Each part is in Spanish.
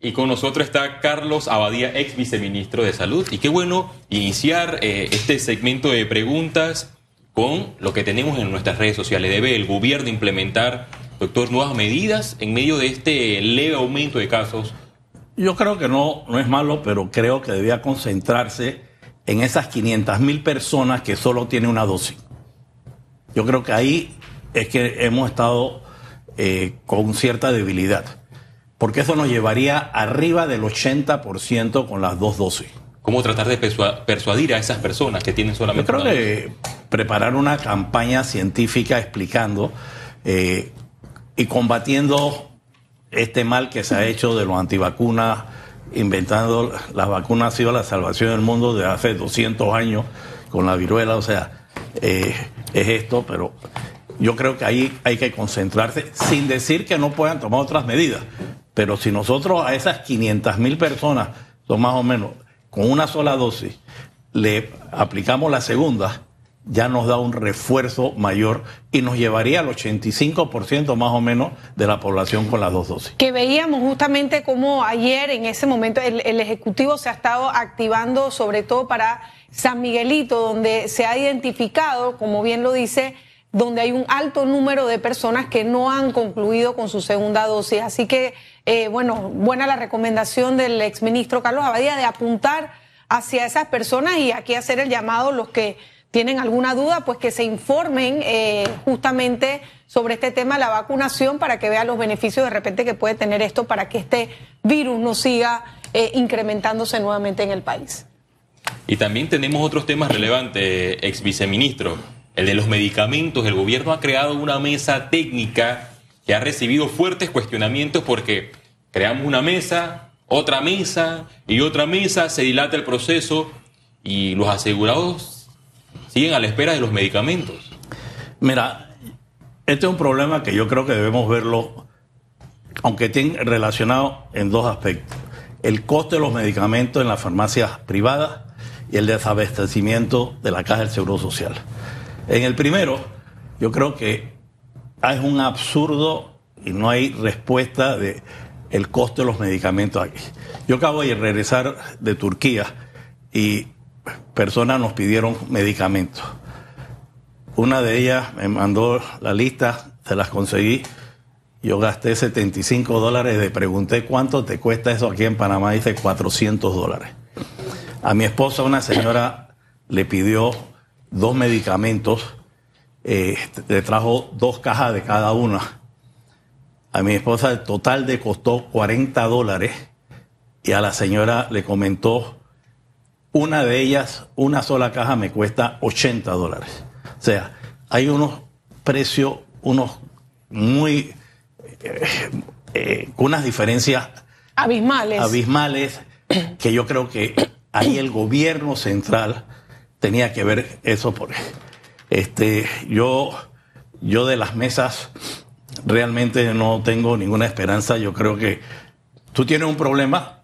Y con nosotros está Carlos Abadía, ex viceministro de Salud. Y qué bueno iniciar eh, este segmento de preguntas con lo que tenemos en nuestras redes sociales. ¿Debe el gobierno implementar, doctor, nuevas medidas en medio de este leve aumento de casos? Yo creo que no, no es malo, pero creo que debía concentrarse en esas 500 mil personas que solo tienen una dosis. Yo creo que ahí es que hemos estado eh, con cierta debilidad porque eso nos llevaría arriba del 80% con las dos dosis. ¿Cómo tratar de persuadir a esas personas que tienen solamente Yo creo que preparar una campaña científica explicando eh, y combatiendo este mal que se ha hecho de los antivacunas, inventando las vacunas ha sido la salvación del mundo de hace 200 años con la viruela, o sea, eh, es esto, pero yo creo que ahí hay que concentrarse sin decir que no puedan tomar otras medidas. Pero si nosotros a esas 500 mil personas, son más o menos, con una sola dosis, le aplicamos la segunda, ya nos da un refuerzo mayor y nos llevaría al 85% más o menos de la población con las dos dosis. Que veíamos justamente como ayer en ese momento el, el, Ejecutivo se ha estado activando sobre todo para San Miguelito, donde se ha identificado, como bien lo dice, donde hay un alto número de personas que no han concluido con su segunda dosis. Así que, eh, bueno, buena la recomendación del exministro Carlos Abadía de apuntar hacia esas personas y aquí hacer el llamado los que tienen alguna duda, pues que se informen eh, justamente sobre este tema, la vacunación, para que vean los beneficios de repente que puede tener esto para que este virus no siga eh, incrementándose nuevamente en el país. Y también tenemos otros temas relevantes, ex viceministro el de los medicamentos, el gobierno ha creado una mesa técnica que ha recibido fuertes cuestionamientos porque creamos una mesa, otra mesa y otra mesa, se dilata el proceso y los asegurados siguen a la espera de los medicamentos. Mira, este es un problema que yo creo que debemos verlo, aunque esté relacionado en dos aspectos. El coste de los medicamentos en las farmacias privadas y el desabastecimiento de la caja del Seguro Social. En el primero, yo creo que es un absurdo y no hay respuesta de el costo de los medicamentos aquí. Yo acabo de regresar de Turquía y personas nos pidieron medicamentos. Una de ellas me mandó la lista, se las conseguí. Yo gasté 75 dólares, le pregunté cuánto te cuesta eso aquí en Panamá, dice 400 dólares. A mi esposa, una señora, le pidió dos medicamentos, eh, le trajo dos cajas de cada una. A mi esposa el total le costó 40 dólares y a la señora le comentó, una de ellas, una sola caja me cuesta 80 dólares. O sea, hay unos precios, unos muy, eh, eh, con unas diferencias abismales. abismales que yo creo que ahí el gobierno central tenía que ver eso por este yo yo de las mesas realmente no tengo ninguna esperanza. Yo creo que tú tienes un problema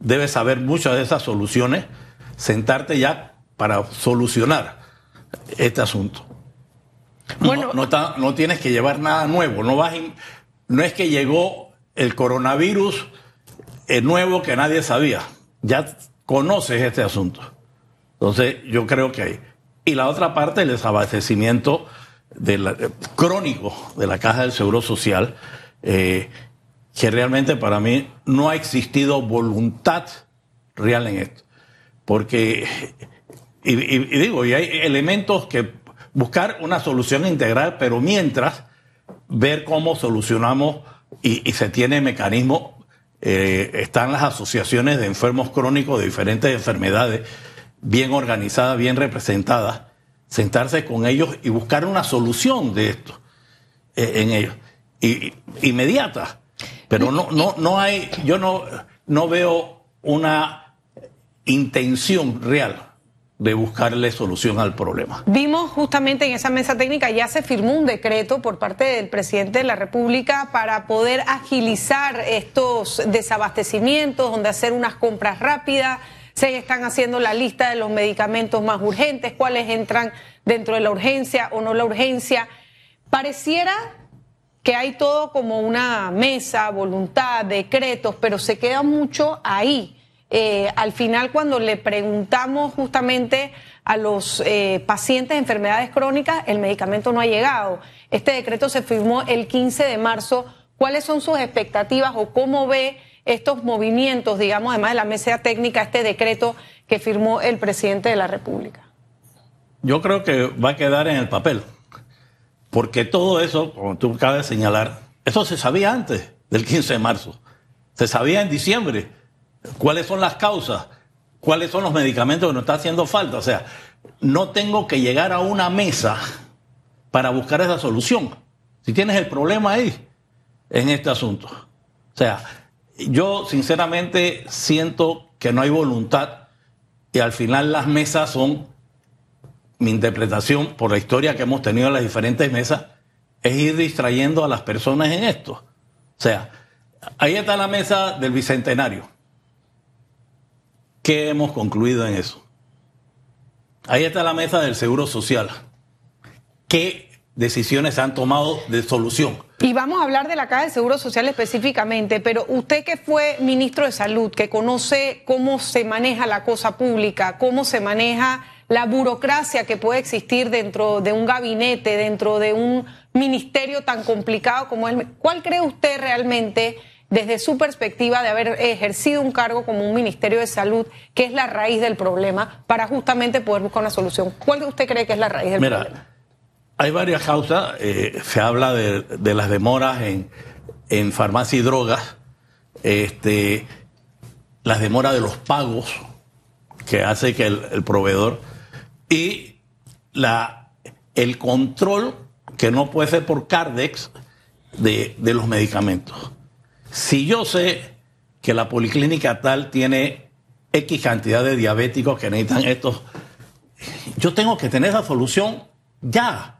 debes saber muchas de esas soluciones sentarte ya para solucionar este asunto. Bueno. no, no, tienes que llevar nada nuevo no vas no es que llegó el coronavirus el nuevo que nadie sabía. Ya conoces este asunto. Entonces, yo creo que hay. Y la otra parte, el desabastecimiento de crónico de la Caja del Seguro Social, eh, que realmente para mí no ha existido voluntad real en esto. Porque, y, digo, y hay elementos que buscar una solución integral, pero mientras ver cómo solucionamos y, se tiene mecanismos, eh, están las asociaciones de enfermos crónicos de diferentes enfermedades bien organizada, bien representada, sentarse con ellos y buscar una solución de esto eh, en ellos. Y, inmediata. Pero no, no, no hay, yo no, no veo una intención real de buscarle solución al problema. Vimos justamente en esa mesa técnica, ya se firmó un decreto por parte del presidente de la República para poder agilizar estos desabastecimientos, donde hacer unas compras rápidas se están haciendo la lista de los medicamentos más urgentes, cuáles entran dentro de la urgencia o no la urgencia. Pareciera que hay todo como una mesa, voluntad, decretos, pero se queda mucho ahí. Eh, al final, cuando le preguntamos justamente a los eh, pacientes de enfermedades crónicas, el medicamento no ha llegado. Este decreto se firmó el 15 de marzo. ¿Cuáles son sus expectativas o cómo ve estos movimientos, digamos, además de la mesa técnica, este decreto que firmó el presidente de la República? Yo creo que va a quedar en el papel, porque todo eso, como tú acabas de señalar, eso se sabía antes del 15 de marzo, se sabía en diciembre cuáles son las causas, cuáles son los medicamentos que nos está haciendo falta. O sea, no tengo que llegar a una mesa para buscar esa solución. Si tienes el problema ahí, en este asunto. O sea, yo sinceramente siento que no hay voluntad y al final las mesas son, mi interpretación por la historia que hemos tenido en las diferentes mesas, es ir distrayendo a las personas en esto. O sea, ahí está la mesa del Bicentenario. ¿Qué hemos concluido en eso? Ahí está la mesa del Seguro Social. ¿Qué decisiones se han tomado de solución? Y vamos a hablar de la Caja de Seguro Social específicamente, pero usted que fue ministro de Salud, que conoce cómo se maneja la cosa pública, cómo se maneja la burocracia que puede existir dentro de un gabinete, dentro de un ministerio tan complicado como es, ¿cuál cree usted realmente desde su perspectiva de haber ejercido un cargo como un Ministerio de Salud, que es la raíz del problema, para justamente poder buscar una solución? ¿Cuál usted cree que es la raíz del Mira, problema? Hay varias causas. Eh, se habla de, las demoras en, en, farmacia y drogas, este, las demoras de los pagos que hace que el, proveedor y la, el control que no puede ser por Cardex de, de los medicamentos. Si yo sé que la policlínica tal tiene X cantidad de diabéticos que necesitan estos, yo tengo que tener esa solución ya.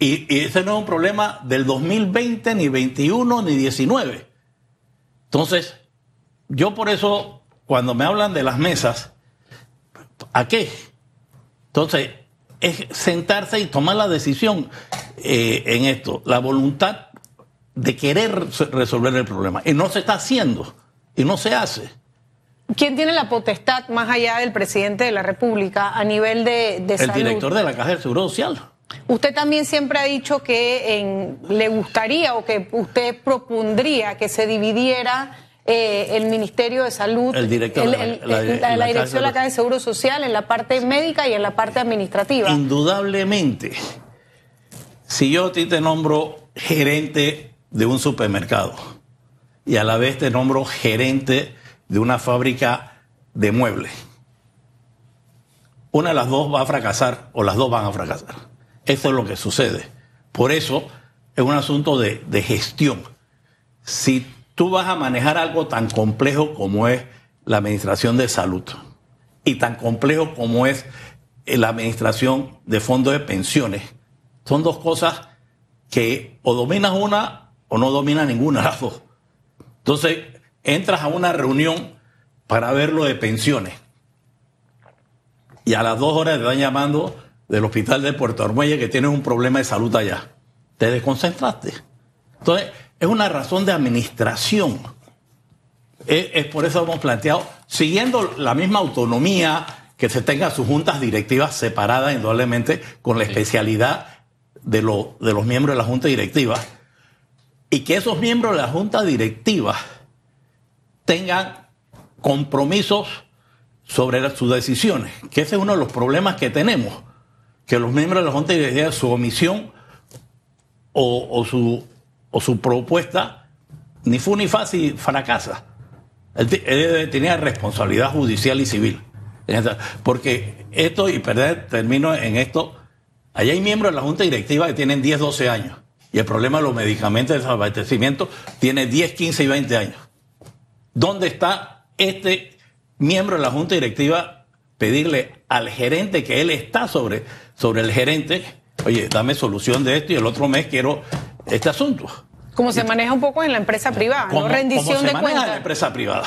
Y, ese no es un problema del 2020, ni 21, ni 19. Entonces, yo por eso, cuando me hablan de las mesas, ¿a qué? Entonces, es sentarse y tomar la decisión eh, en esto. La voluntad de querer resolver el problema. Y no se está haciendo, y no se hace. ¿Quién tiene la potestad más allá del presidente de la República a nivel de, de El director de la Caja del Seguro Social. Usted también siempre ha dicho que en, le gustaría o que usted propondría que se dividiera eh, el Ministerio de Salud, el director la, la, dirección de la Caja de Seguro Social en la parte médica y en la parte administrativa. Indudablemente, si yo a ti te nombro gerente de un supermercado y a la vez te nombro gerente de una fábrica de muebles. Una de las dos va a fracasar o las dos van a fracasar. Eso es lo que sucede. Por eso es un asunto de, de gestión. Si tú vas a manejar algo tan complejo como es la administración de salud y tan complejo como es la administración de fondos de pensiones, son dos cosas que o dominas una o no domina ninguna de las dos. Entonces, entras a una reunión para ver lo de pensiones. Y a las dos horas te están llamando del hospital de Puerto Armuelle que tienes un problema de salud allá. Te desconcentraste. Entonces, es una razón de administración. Es, por eso hemos planteado, siguiendo la misma autonomía, que se tenga sus juntas directivas separadas, indudablemente, con la especialidad de, de los miembros de la junta directiva y que esos miembros de la junta directiva tengan compromisos sobre sus decisiones, que ese es uno de los problemas que tenemos, que los miembros de la junta directiva, su omisión o, su, o su propuesta, ni fu ni fácil fracasa. Él, tenía responsabilidad judicial y civil. Porque esto, y perder, termino en esto, allá hay miembros de la junta directiva que tienen 10, 12 años y el problema de los medicamentos de desabastecimiento tiene 10, 15 y 20 años. ¿Dónde está este miembro de la Junta Directiva pedirle al gerente que él está sobre, sobre el gerente, oye, dame solución de esto y el otro mes quiero este asunto? Como se maneja un poco en la empresa privada, ¿no? Rendición se de maneja cuentas. en la empresa privada.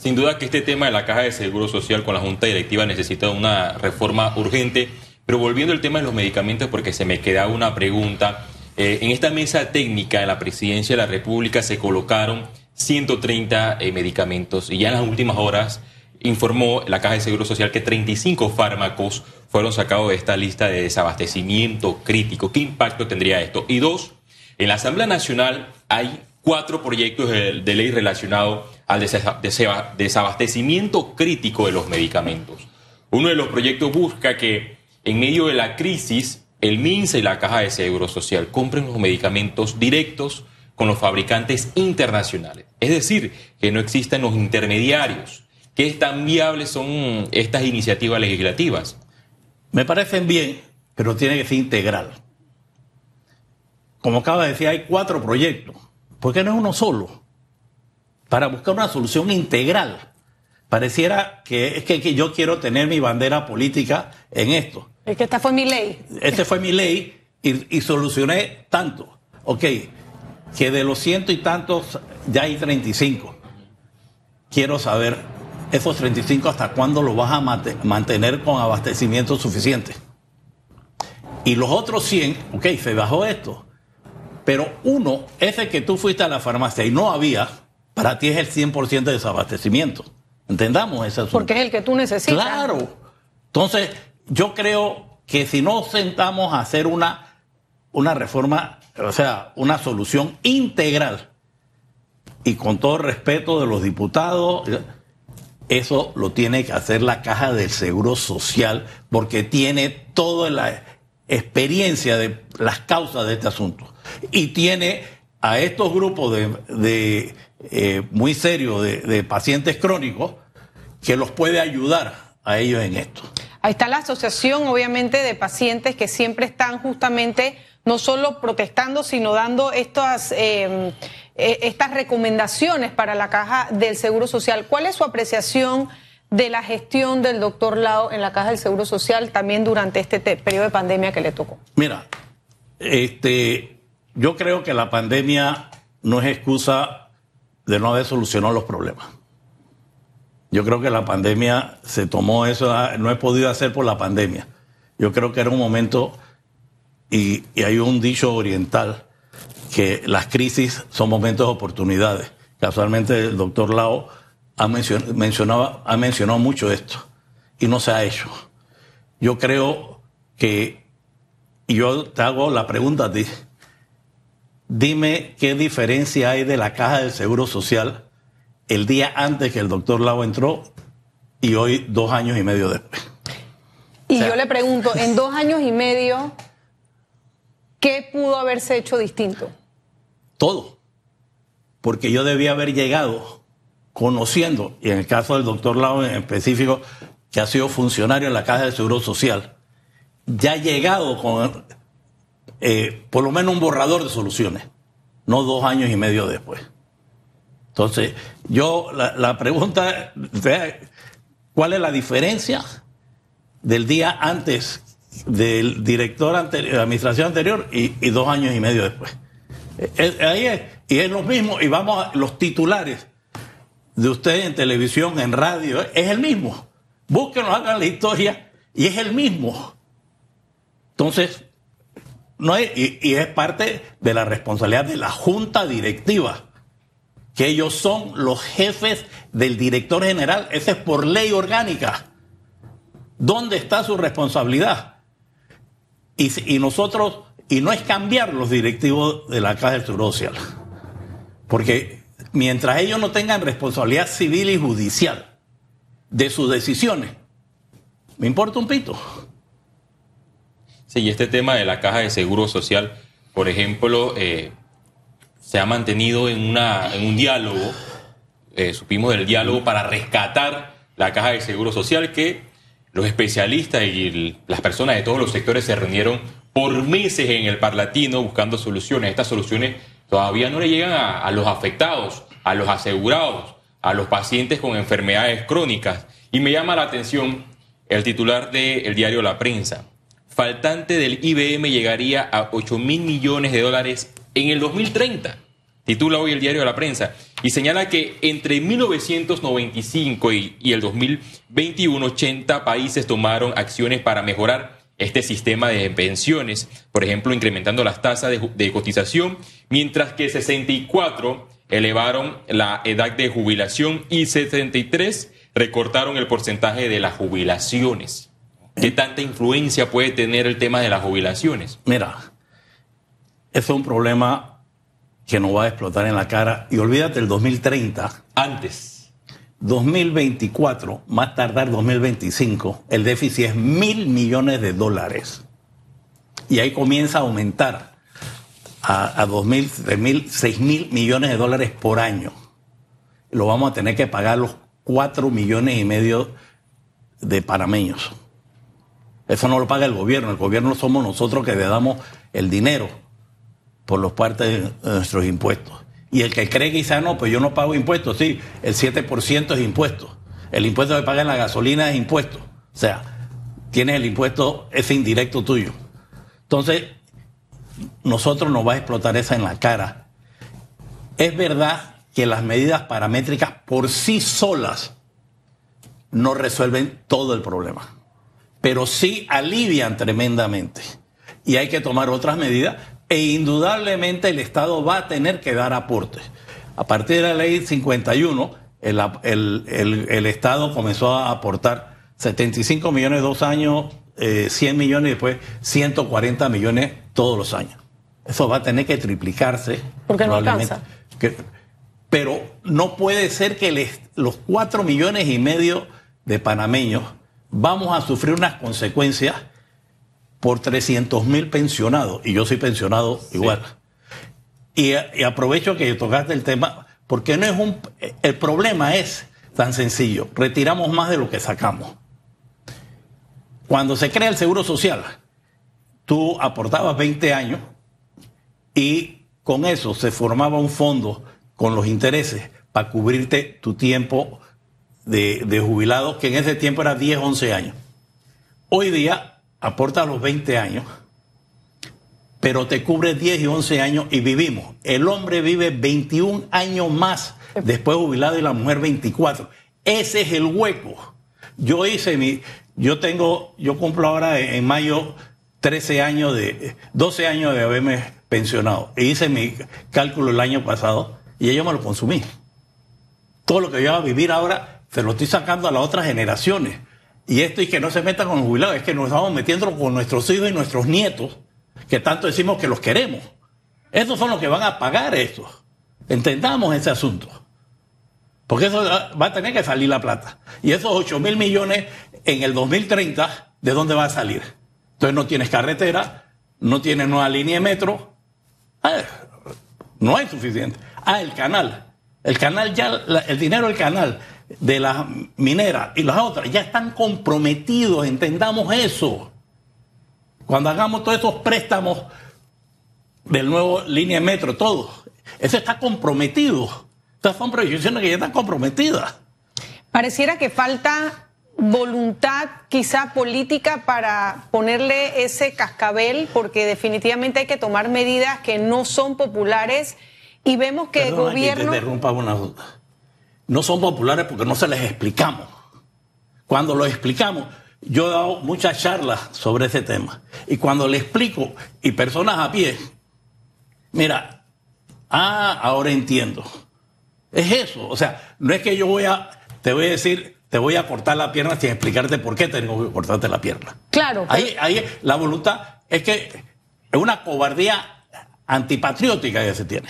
Sin duda que este tema de la caja de seguro social con la Junta Directiva necesita una reforma urgente. Pero volviendo al tema de los medicamentos, porque se me queda una pregunta. eh, en esta mesa técnica en la presidencia de la República se colocaron 130 eh, medicamentos y ya en las últimas horas informó la Caja de Seguro Social que 35 fármacos fueron sacados de esta lista de desabastecimiento crítico. ¿Qué impacto tendría esto? Y dos, en la Asamblea Nacional hay cuatro proyectos de, ley relacionados al desabastecimiento crítico de los medicamentos. Uno de los proyectos busca que en medio de la crisis el MINSA y la Caja de Seguro Social compren los medicamentos directos con los fabricantes internacionales. Es decir, que no existan los intermediarios. ¿Qué tan viables son estas iniciativas legislativas? Me parecen bien, pero tiene que ser integral. Como acaba de decir, hay cuatro proyectos. ¿Por qué no es uno solo? Para buscar una solución integral. Pareciera que es que, yo quiero tener mi bandera política en esto. Es que esta fue mi ley. Esta fue mi ley y, y solucioné tanto. Ok, que de los ciento y tantos ya hay 35. Quiero saber esos 35 hasta cuándo los vas a mantener con abastecimiento suficiente. Y los otros 100, ok, se bajó esto. Pero uno, ese que tú fuiste a la farmacia y no había, para ti es el 100% de desabastecimiento. Entendamos ese asunto. Porque es el que tú necesitas. Claro. Entonces, yo creo que si no sentamos a hacer una, una reforma o sea, una solución integral. Y con todo respeto de los diputados, eso lo tiene que hacer la Caja del Seguro Social porque tiene toda la experiencia de las causas de este asunto. Y tiene a estos grupos de, eh, muy serios de, pacientes crónicos que los puede ayudar a ellos en esto. Ahí está la asociación, obviamente, de pacientes que siempre están justamente no solo protestando, sino dando estas, em, e, estas recomendaciones para la caja del Seguro Social. ¿Cuál es su apreciación de la gestión del doctor Lao en la caja del Seguro Social también durante este periodo de pandemia que le tocó? Mira, este, yo creo que la pandemia no es excusa de no haber solucionado los problemas. Yo creo que la pandemia se tomó eso, ah, no he podido hacer por la pandemia. Yo creo que era un momento y, hay un dicho oriental que las crisis son momentos de oportunidades. Casualmente el doctor Lao ha, mencionado, ha mencionado mucho esto y no se ha hecho. Yo creo que, y yo te hago la pregunta a ti, dime qué diferencia hay de la caja del Seguro Social el día antes que el doctor Lao entró y hoy dos años y medio después. Y yo le pregunto, en dos años y medio, ¿Qué pudo haberse hecho distinto? Todo. Porque yo debía haber llegado conociendo, y en el caso del doctor Lau en específico, que ha sido funcionario en la Caja de Seguro Social, ya llegado con eh, por lo menos un borrador de soluciones, no dos años y medio después. Entonces, yo, la, la pregunta, ¿cuál es la diferencia del día antes del director anterior, de la administración anterior y, dos años y medio después. Ahí es, y es lo mismo, y vamos a los titulares de ustedes en televisión, en radio, es el mismo. Búsquenos, hagan la historia, y es el mismo. Entonces, no y, y es parte de la responsabilidad de la junta directiva, que ellos son los jefes del director general, ese es por ley orgánica. ¿Dónde está su responsabilidad? Y, nosotros, y no es cambiar los directivos de la Caja del Seguro Social, porque mientras ellos no tengan responsabilidad civil y judicial de sus decisiones, me importa un pito. Sí, y este tema de la Caja de Seguro Social, por ejemplo, eh, se ha mantenido en, una, en un diálogo, eh, supimos del diálogo para rescatar la Caja de Seguro Social que los especialistas y las personas de todos los sectores se reunieron por meses en el Parlatino buscando soluciones. Estas soluciones todavía no le llegan a, los afectados, a los asegurados, a los pacientes con enfermedades crónicas. Y me llama la atención el titular del diario La Prensa. Faltante del IBM llegaría a 8 mil millones de dólares en el 2030 titula hoy el diario de la prensa, y señala que entre 1995 y, el 2021, 80 países tomaron acciones para mejorar este sistema de pensiones, por ejemplo, incrementando las tasas de, de cotización, mientras que 64 elevaron la edad de jubilación y 73 recortaron el porcentaje de las jubilaciones. ¿Qué tanta influencia puede tener el tema de las jubilaciones? Mira, ese es un problema que nos va a explotar en la cara. Y olvídate el 2030. Antes. 2024, más tardar 2025, el déficit es mil millones de dólares. Y ahí comienza a aumentar a, a 2 mil, 3 mil, 6 mil millones de dólares por año. Lo vamos a tener que pagar los 4 millones y medio de panameños. Eso no lo paga el gobierno, el gobierno somos nosotros que le damos el dinero por los partes de nuestros impuestos. Y el que cree ah, no, pues yo no pago impuestos, sí, el 7% es impuesto. El impuesto que paga en la gasolina es impuesto. O sea, tienes el impuesto ese indirecto tuyo. Entonces, nosotros nos va a explotar esa en la cara. Es verdad que las medidas paramétricas por sí solas no resuelven todo el problema, pero sí alivian tremendamente. Y hay que tomar otras medidas e indudablemente el Estado va a tener que dar aportes. A partir de la ley 51, el, el, el, Estado comenzó a aportar 75 millones dos años, 100 eh, millones y después 140 millones todos los años. Eso va a tener que triplicarse. Porque no alcanza. pero no puede ser que los 4 millones y medio de panameños vamos a sufrir unas consecuencias por 300 mil pensionados, y yo soy pensionado igual. Y, y, aprovecho que tocaste el tema, porque no es un... El problema es tan sencillo, retiramos más de lo que sacamos. Cuando se crea el Seguro Social, tú aportabas 20 años y con eso se formaba un fondo con los intereses para cubrirte tu tiempo de, de jubilado, que en ese tiempo era 10, 11 años. Hoy día aporta los 20 años, pero te cubre 10 y 11 años y vivimos. El hombre vive 21 años más después jubilado y la mujer 24. Ese es el hueco. Yo hice mi, yo tengo, yo cumplo ahora en, mayo 13 años de, 12 años de haberme pensionado. E hice mi cálculo el año pasado y yo me lo consumí. Todo lo que yo voy a vivir ahora se lo estoy sacando a las otras generaciones. Y esto y que no se metan con los jubilados, es que nos estamos metiendo con nuestros hijos y nuestros nietos, que tanto decimos que los queremos. Esos son los que van a pagar esto. Entendamos ese asunto. Porque eso va a tener que salir la plata. Y esos 8 mil millones en el 2030, ¿de dónde va a salir? Entonces no tienes carretera, no tienes nueva línea de metro. Ah, no hay suficiente. Ah, el canal. El canal ya, el dinero del canal de las mineras y las otras ya están comprometidos, entendamos eso. Cuando hagamos todos esos préstamos del nuevo línea de metro, todo, eso está comprometido. Estas son proyecciones que ya están comprometidas. Pareciera que falta voluntad quizá política para ponerle ese cascabel, porque definitivamente hay que tomar medidas que no son populares y vemos que el gobierno... Que te una duda no son populares porque no se les explicamos. Cuando lo explicamos, yo he dado muchas charlas sobre ese tema. Y cuando le explico, y personas a pie, mira, ah, ahora entiendo. Es eso. O sea, no es que yo voy a, te voy a decir, te voy a cortar la pierna sin explicarte por qué tengo que cortarte la pierna. Claro. Ahí, ahí la voluntad es que es una cobardía antipatriótica que se tiene.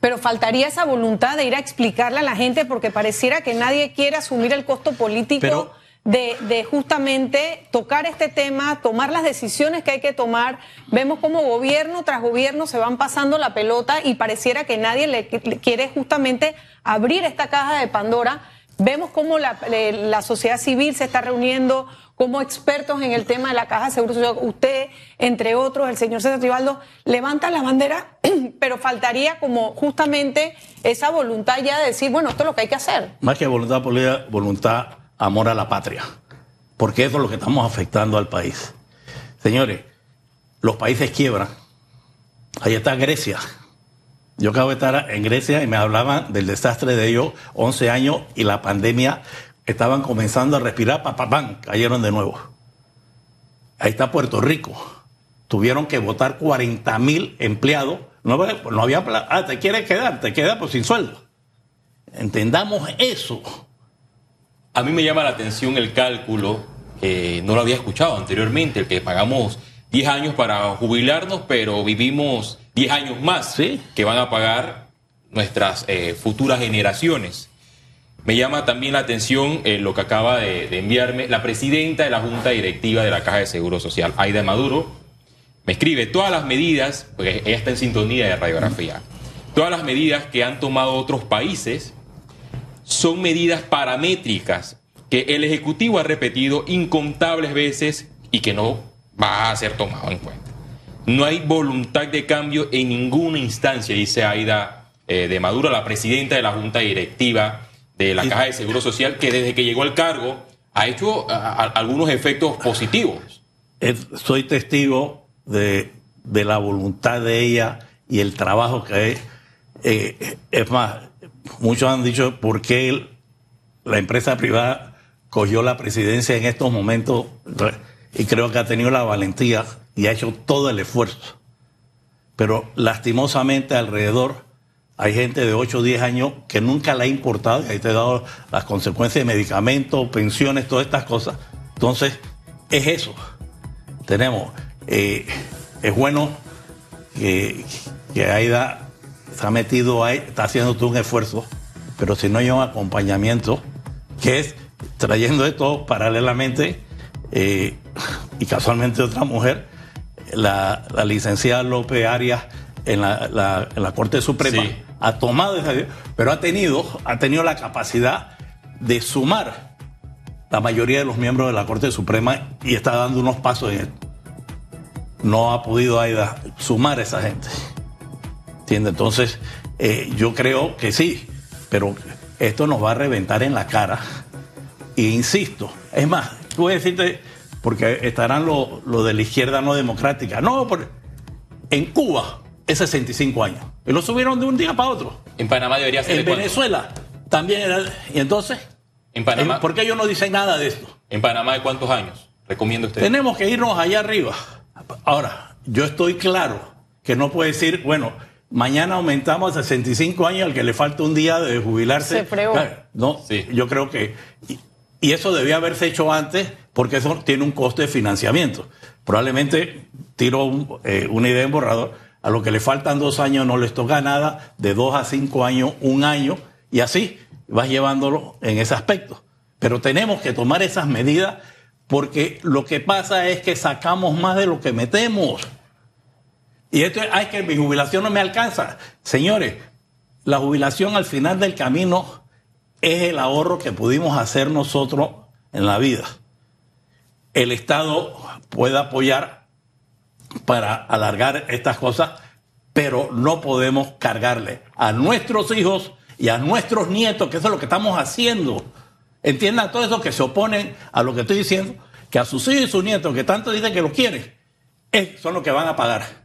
Pero faltaría esa voluntad de ir a explicarle a la gente porque pareciera que nadie quiere asumir el costo político de, de, justamente tocar este tema, tomar las decisiones que hay que tomar. Vemos como gobierno tras gobierno se van pasando la pelota y pareciera que nadie le, quiere justamente abrir esta caja de Pandora. Vemos cómo la, la sociedad civil se está reuniendo como expertos en el tema de la caja de seguro social, usted, entre otros, el señor César Tribaldo, levanta la bandera, pero faltaría como justamente esa voluntad ya de decir, bueno, esto es lo que hay que hacer. Más que voluntad política, voluntad, amor a la patria, porque eso es lo que estamos afectando al país. Señores, los países quiebran. Ahí está Grecia. Yo acabo de estar en Grecia y me hablaban del desastre de ellos, 11 años y la pandemia estaban comenzando a respirar, pa, cayeron de nuevo. ahí está Puerto Rico. Tuvieron que votar 40 mil empleados. No, no había. Ah, te quieres quedar, te quedas pues sin sueldo. Entendamos eso. A mí me llama la atención el cálculo, que no lo había escuchado anteriormente, el que pagamos 10 años para jubilarnos, pero vivimos 10 años más que van a pagar nuestras eh, futuras generaciones. Me llama también la atención eh, lo que acaba de, enviarme la presidenta de la Junta Directiva de la Caja de Seguro Social, Aida Maduro. Me escribe todas las medidas, porque ella está en sintonía de radiografía, todas las medidas que han tomado otros países son medidas paramétricas que el Ejecutivo ha repetido incontables veces y que no va a ser tomado en cuenta. No hay voluntad de cambio en ninguna instancia, dice Aida eh, de Maduro, la presidenta de la Junta Directiva de la Caja de Seguro Social, que desde que llegó al cargo ha hecho algunos efectos positivos. Soy testigo de, la voluntad de ella y el trabajo que es. Eh, es más, muchos han dicho por qué la empresa privada cogió la presidencia en estos momentos y creo que ha tenido la valentía y ha hecho todo el esfuerzo. Pero lastimosamente alrededor hay gente de 8 o 10 años que nunca le ha importado, y ahí te he dado las consecuencias de medicamentos, pensiones, todas estas cosas. Entonces, es eso. Tenemos, eh, es bueno que, que Aida se ha metido ahí, está haciendo todo un esfuerzo, pero si no hay un acompañamiento, que es trayendo esto paralelamente, eh, y casualmente otra mujer, la, licenciada López Arias en la, Corte Suprema, ha tomado esa pero ha tenido, ha tenido la capacidad de sumar la mayoría de los miembros de la Corte Suprema y está dando unos pasos en esto. No ha podido Aida sumar a esa gente. ¿Entiendes? Entonces, eh, yo creo que sí, pero esto nos va a reventar en la cara. E insisto, es más, voy a decirte, porque estarán los lo de la izquierda no democrática. No, por, en Cuba es 65 años. Y lo subieron de un día para otro. En Panamá debería ser. En Venezuela también era. ¿Y entonces? En Panamá. ¿Por qué ellos no dicen nada de esto? ¿En Panamá de cuántos años? Recomiendo usted. Tenemos que irnos allá arriba. Ahora, yo estoy claro que no puede decir, bueno, mañana aumentamos a 65 años al que le falta un día de jubilarse. Se no, sí. yo creo que. Y, eso debía haberse hecho antes porque eso tiene un coste de financiamiento. Probablemente tiro eh, una idea en borrador. A lo que le faltan dos años no les toca nada, de dos a cinco años, un año, y así vas llevándolo en ese aspecto. Pero tenemos que tomar esas medidas porque lo que pasa es que sacamos más de lo que metemos. Y esto es, ay, que mi jubilación no me alcanza. Señores, la jubilación al final del camino es el ahorro que pudimos hacer nosotros en la vida el Estado puede apoyar para alargar estas cosas, pero no podemos cargarle a nuestros hijos y a nuestros nietos, que eso es lo que estamos haciendo. Entiendan todo eso que se oponen a lo que estoy diciendo, que a sus hijos y sus nietos, que tanto dicen que lo quieren, son los que van a pagar.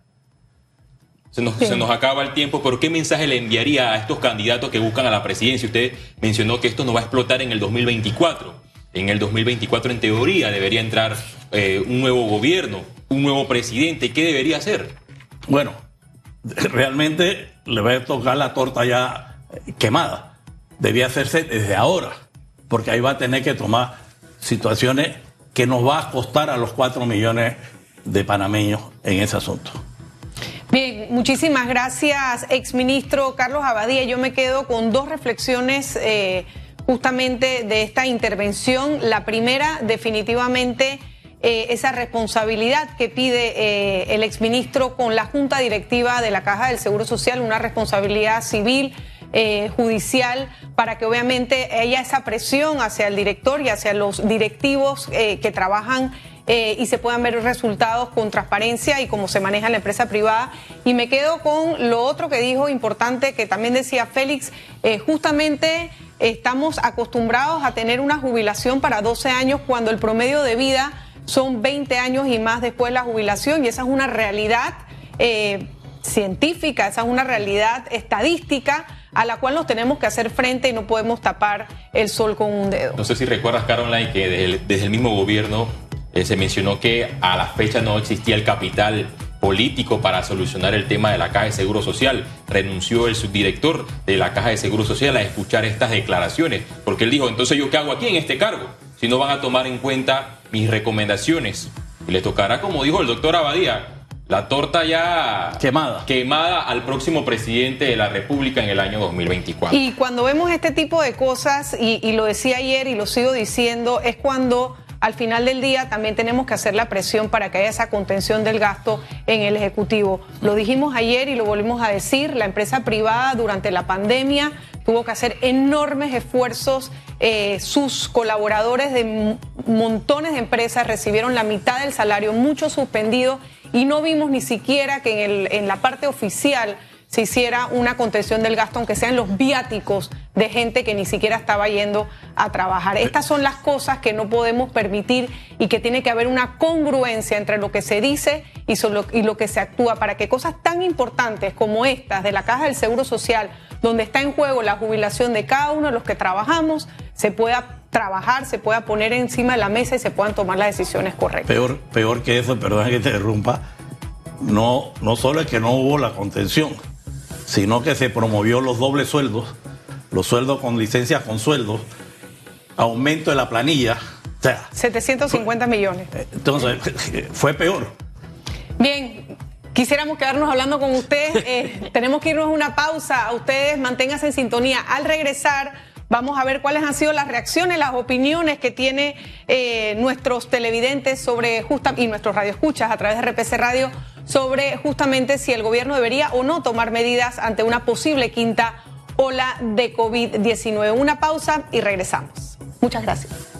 Se nos, se nos, acaba el tiempo, pero ¿qué mensaje le enviaría a estos candidatos que buscan a la presidencia? Usted mencionó que esto no va a explotar en el 2024 en el 2024 en teoría debería entrar eh, un nuevo gobierno, un nuevo presidente. ¿Qué debería hacer? Bueno, realmente le va a tocar la torta ya quemada. Debía hacerse desde ahora, porque ahí va a tener que tomar situaciones que nos va a costar a los cuatro millones de panameños en ese asunto. Bien, muchísimas gracias, exministro Carlos Abadía. Yo me quedo con dos reflexiones. Eh, justamente de esta intervención. La primera, definitivamente, eh, esa responsabilidad que pide eh, el exministro con la Junta Directiva de la Caja del Seguro Social, una responsabilidad civil. Judicial para que obviamente haya esa presión hacia el director y hacia los directivos que trabajan y se puedan ver resultados con transparencia y cómo se maneja la empresa privada. Y me quedo con lo otro que dijo importante, que también decía Félix, justamente estamos acostumbrados a tener una jubilación para 12 años cuando el promedio de vida son 20 años y más después de la jubilación y esa es una realidad eh, científica, esa es una realidad estadística a la cual nos tenemos que hacer frente y no podemos tapar el sol con un dedo. No sé si recuerdas, Caroline, que desde el, mismo gobierno Eh, se mencionó que a la fecha no existía el capital político para solucionar el tema de la Caja de Seguro Social. Renunció el subdirector de la Caja de Seguro Social a escuchar estas declaraciones, porque él dijo, entonces yo qué hago aquí en este cargo, si no van a tomar en cuenta mis recomendaciones. Y le tocará, como dijo el doctor Abadía, la torta ya quemada. quemada al próximo presidente de la República en el año 2024. Y cuando vemos este tipo de cosas, y, y lo decía ayer y lo sigo diciendo, es cuando al final del día también tenemos que hacer la presión para que haya esa contención del gasto en el Ejecutivo. Lo dijimos ayer y lo volvimos a decir, la empresa privada durante la pandemia tuvo que hacer enormes esfuerzos, eh, sus colaboradores de montones de empresas recibieron la mitad del salario, muchos suspendidos y no vimos ni siquiera que en, el, en la parte oficial se hiciera una contención del gasto, aunque sean los viáticos de gente que ni siquiera estaba yendo a trabajar. Estas son las cosas que no podemos permitir y que tiene que haber una congruencia entre lo que se dice y, solo, y lo que se actúa para que cosas tan importantes como estas de la Caja del Seguro Social, donde está en juego la jubilación de cada uno de los que trabajamos, se pueda trabajar, se pueda poner encima de la mesa y se puedan tomar las decisiones correctas. Peor, peor que eso, perdón que te interrumpa, no, no solo es que no hubo la contención, sino que se promovió los dobles sueldos, los sueldos con licencias con sueldos, aumento de la planilla. O sea, 750 millones. Entonces, fue peor. Bien, quisiéramos quedarnos hablando con ustedes. Eh, tenemos que irnos a una pausa. A ustedes manténganse en sintonía. Al regresar, vamos a ver cuáles han sido las reacciones, las opiniones que tiene eh, nuestros televidentes sobre justa y nuestros radioescuchas a través de RPC Radio sobre justamente si el gobierno debería o no tomar medidas ante una posible quinta ola de COVID-19. Una pausa y regresamos. Muchas gracias.